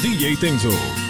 DJ Tenzo.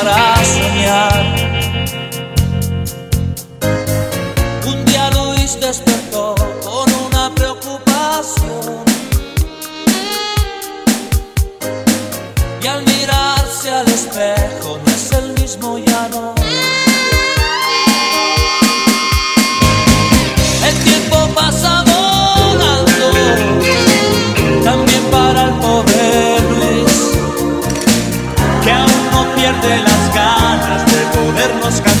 El de las ganas de podernos cantar.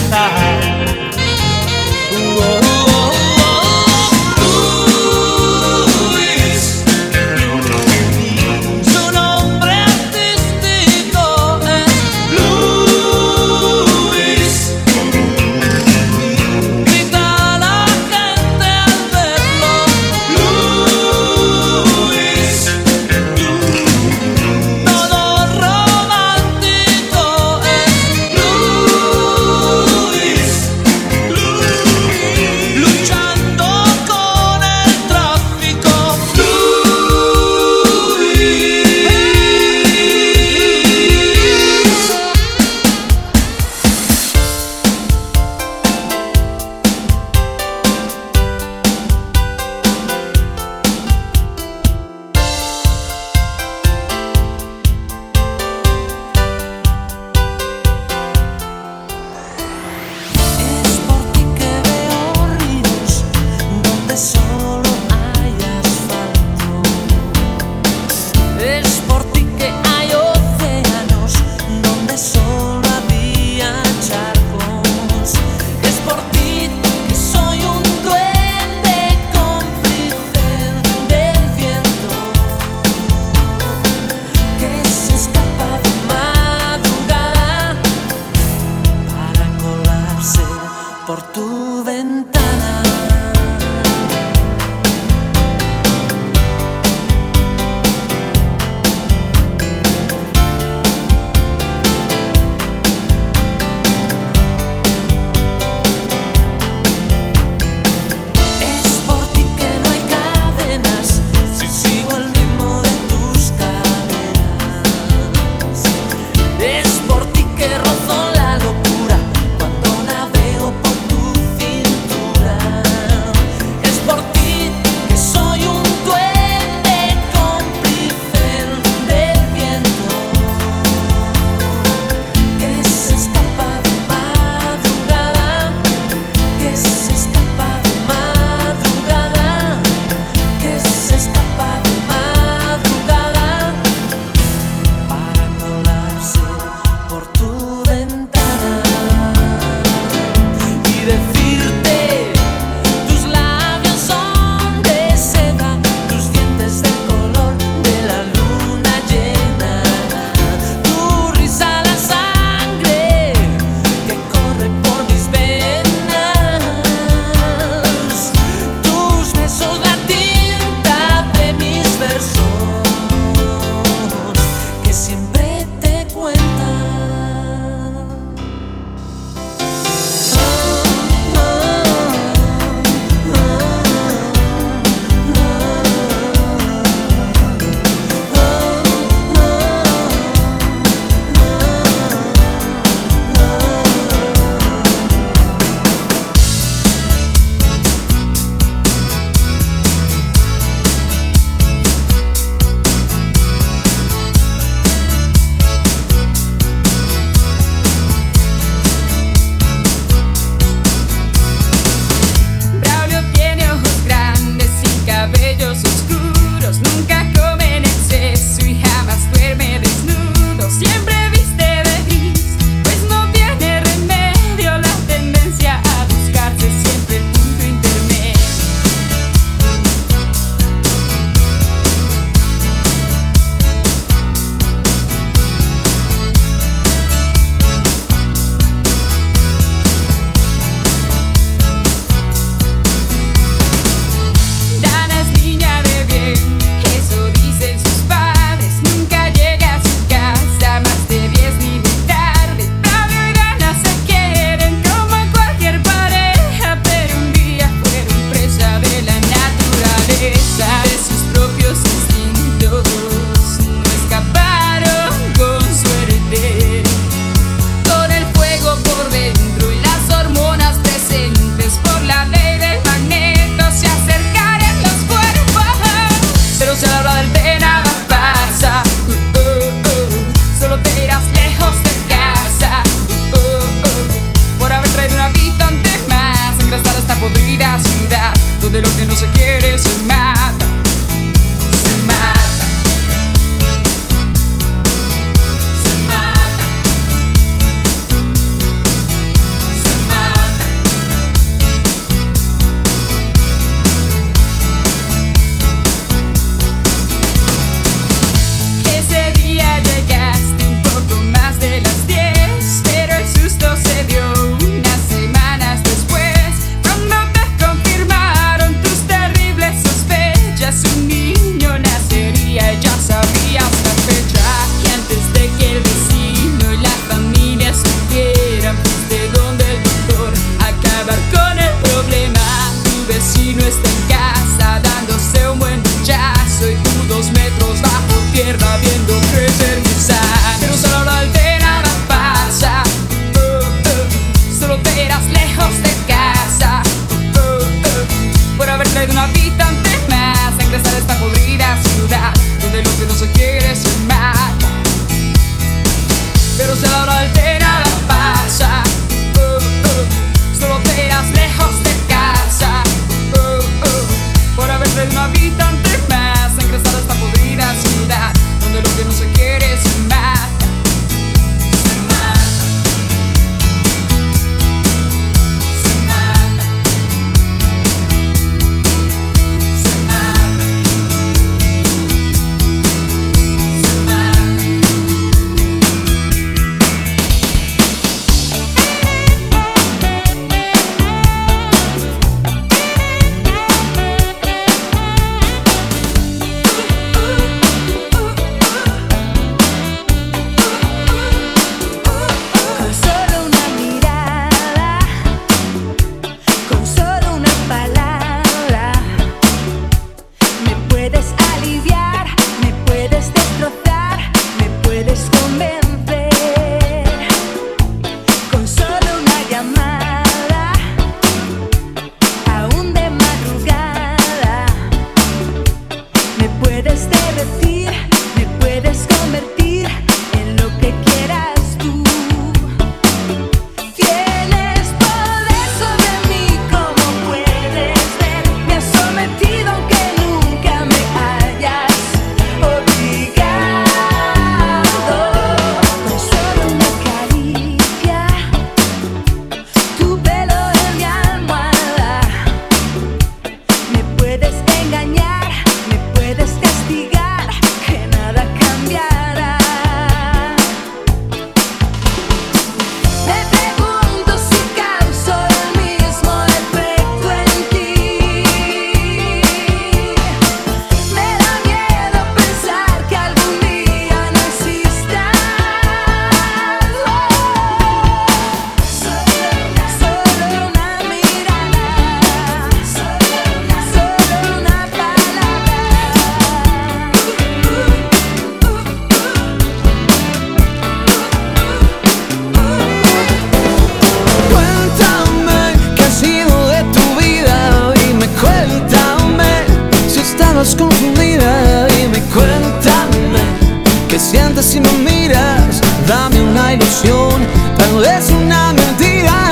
si no miras, dame una ilusión, tal vez una mentira.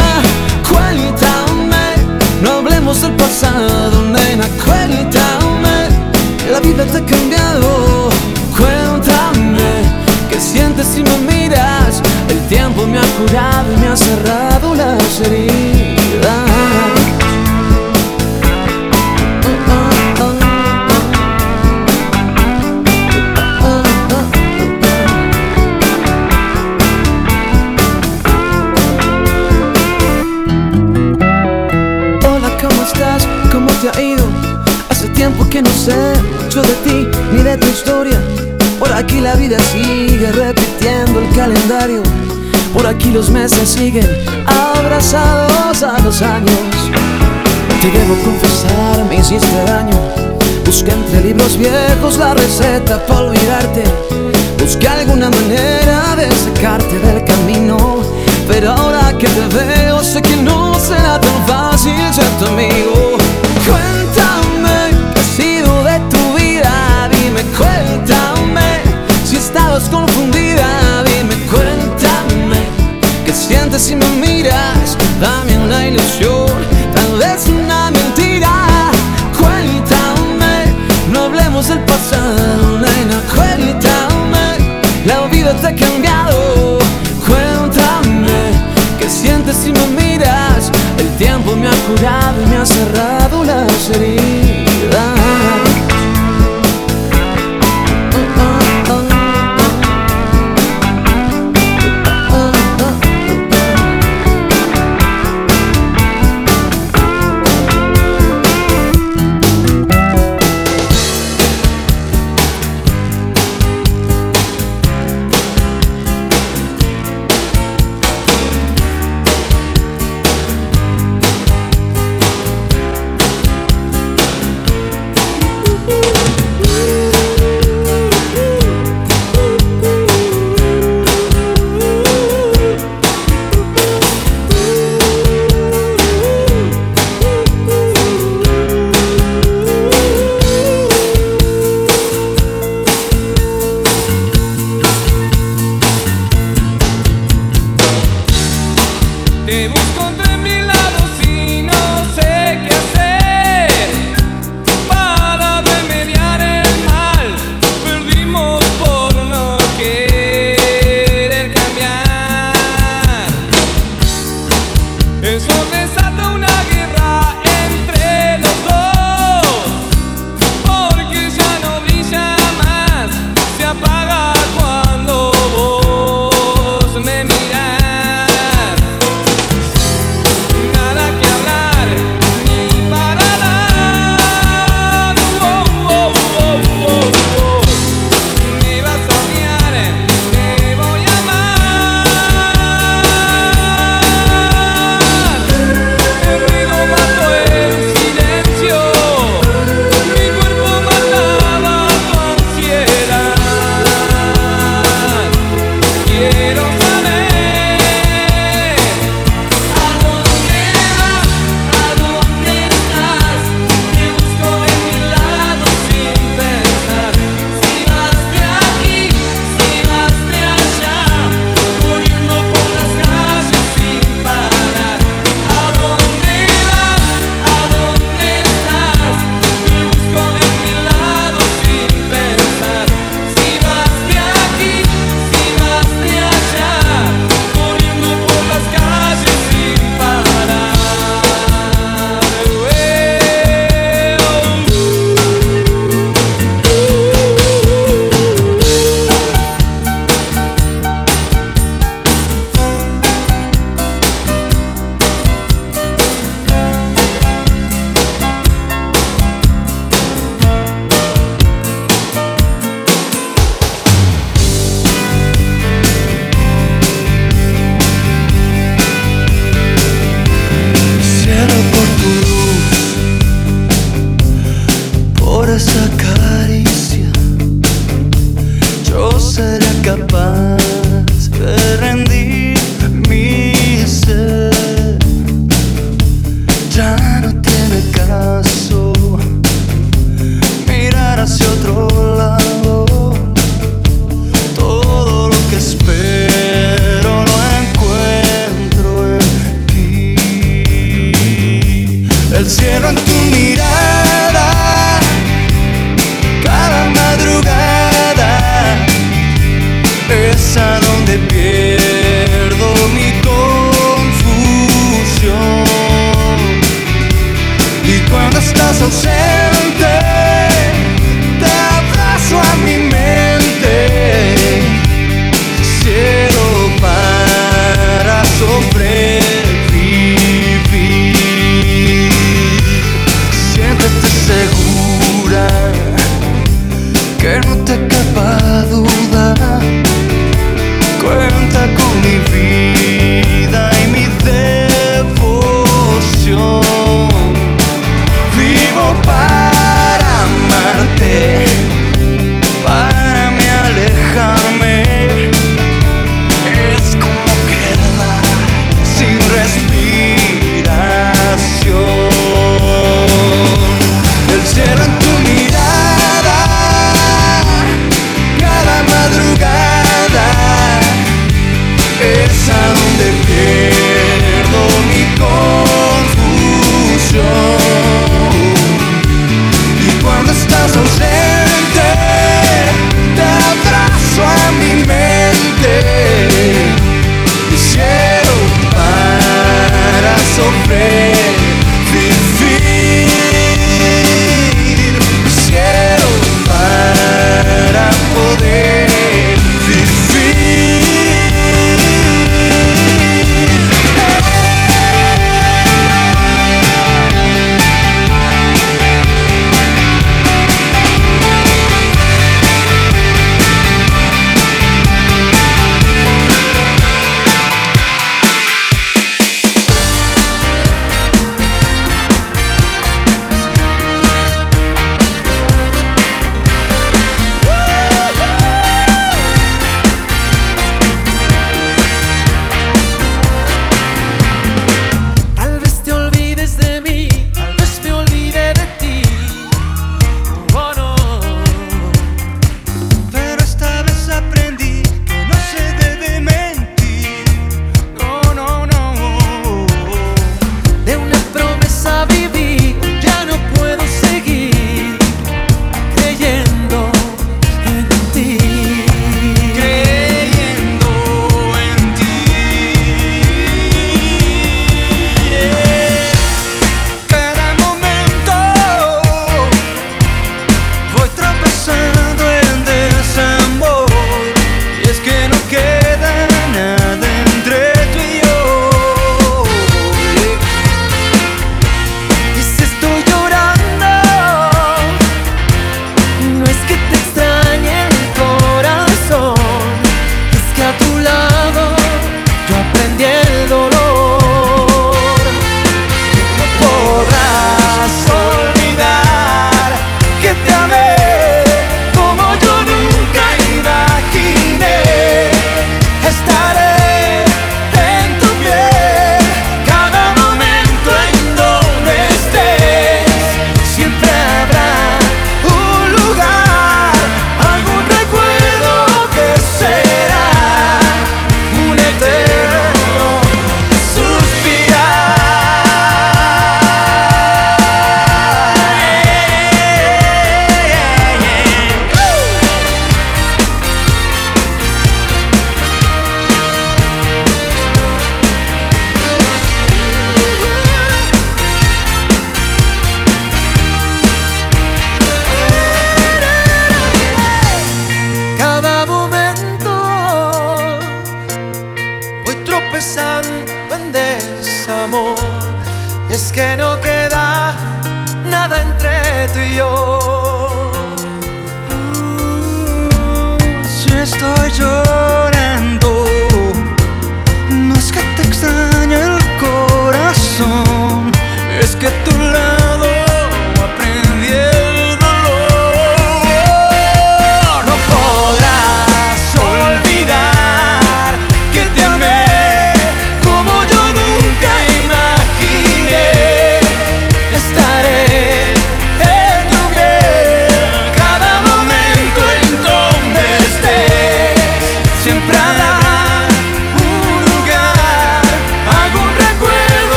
Cuéntame, no hablemos del pasado, nena, cuéntame, la vida te ha cambiado. Cuéntame, ¿qué sientes si me miras? El tiempo me ha curado y me ha cerrado las heridas. Por aquí los meses siguen abrazados a los años. Te debo confesar, me hiciste daño. Busqué entre libros viejos la receta para olvidarte. Busqué alguna manera de sacarte del camino. Pero ahora que te veo, sé que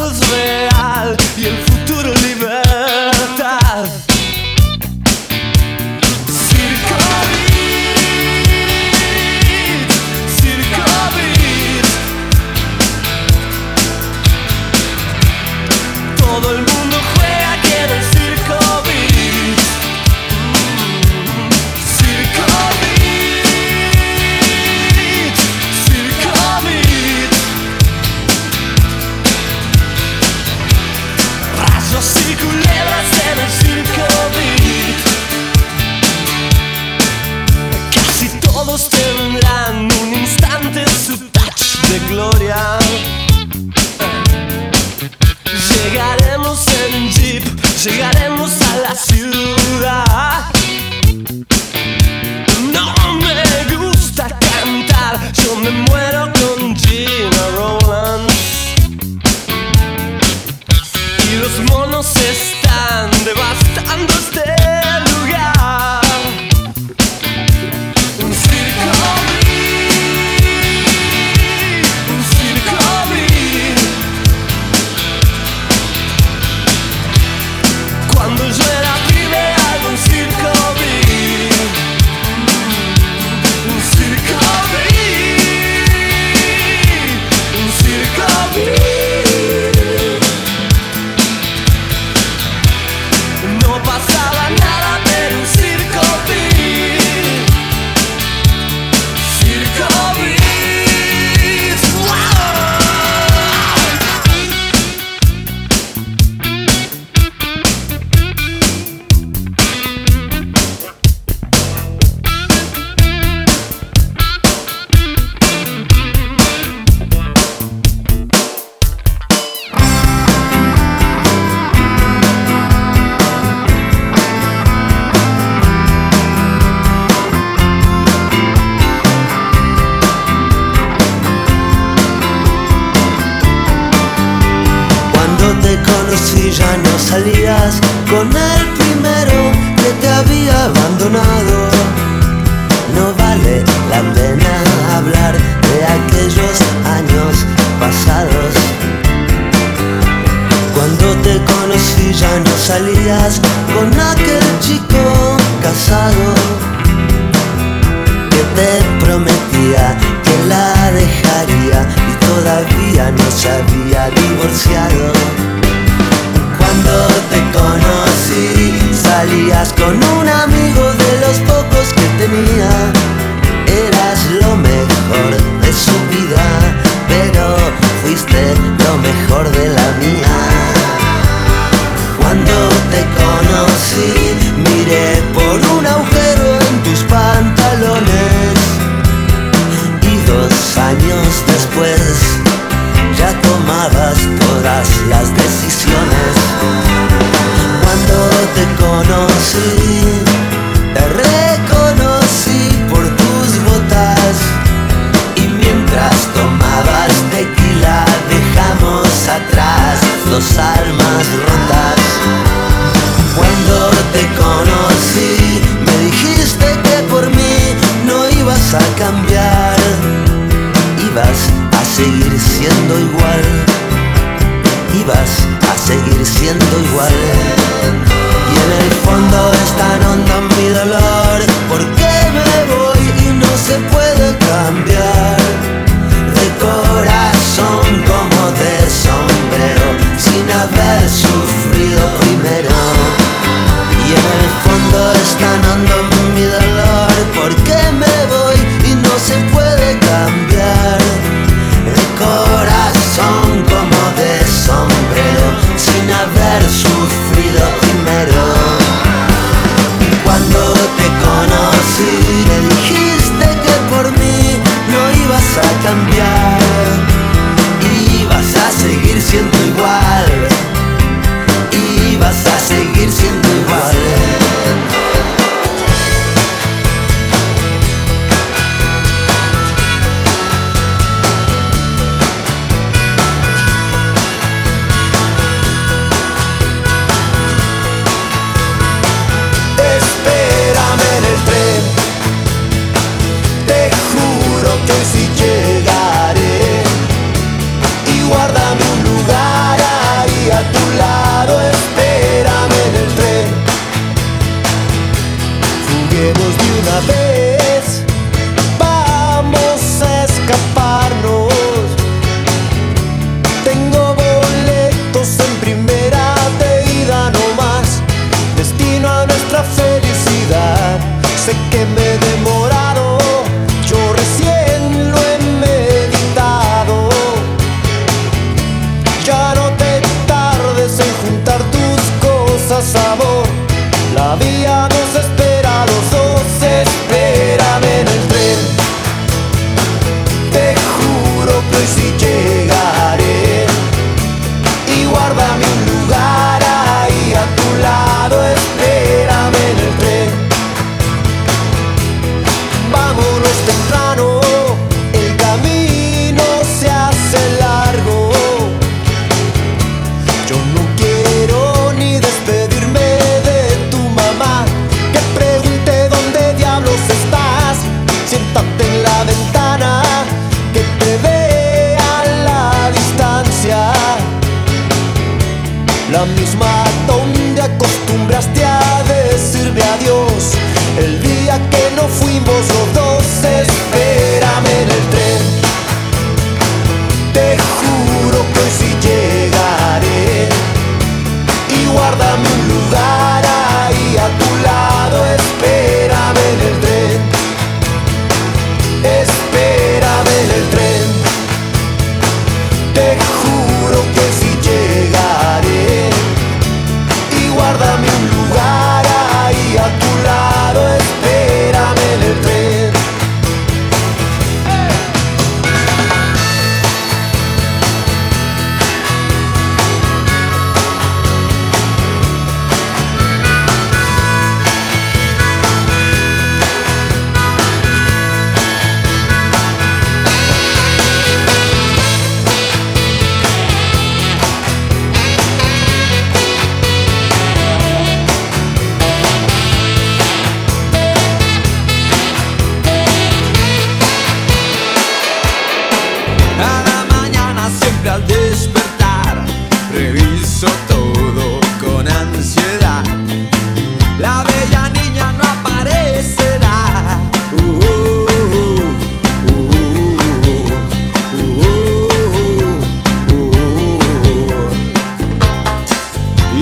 es real. ya no salías con el primero que te había abandonado. No vale la pena hablar de aquellos años pasados. Cuando te conocí ya no salías con aquel chico casado que te prometía que la dejaría y todavía no se había divorciado. salías con un amigo de los pocos que tenía. Eras lo mejor de su vida, pero fuiste lo mejor de la mía. Cuando te conocí, miré por un agujero en tus pantalones. Y dos años después, ya tomabas todas las de to y vas a seguir siendo igual.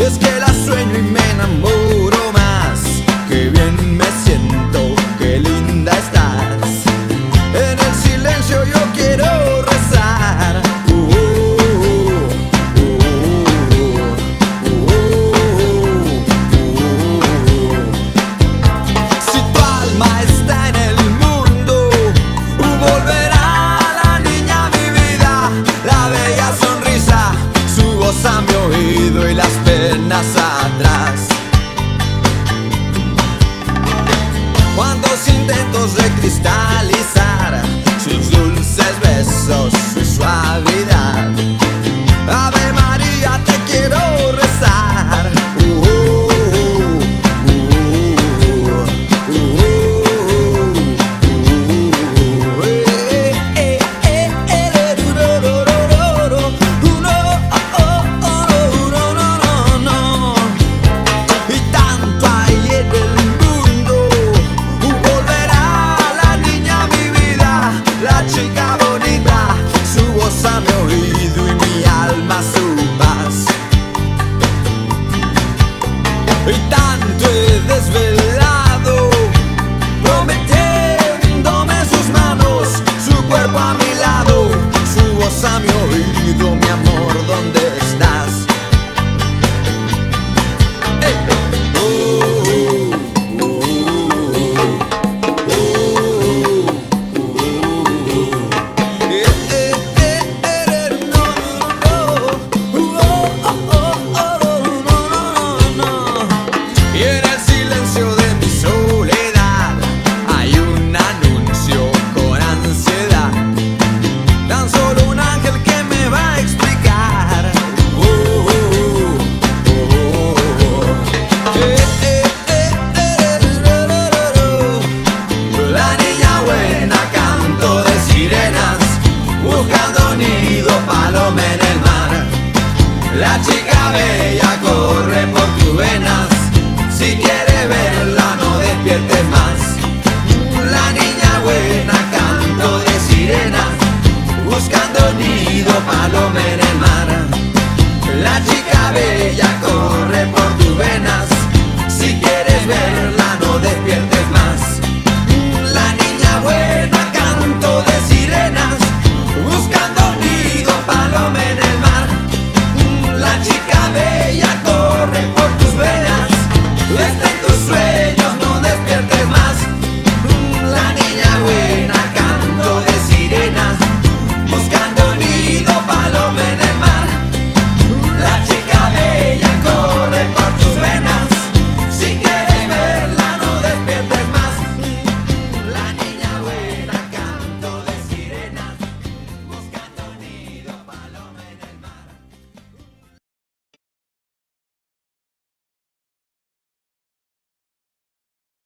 es que la sueño y me enamoro. la chica bella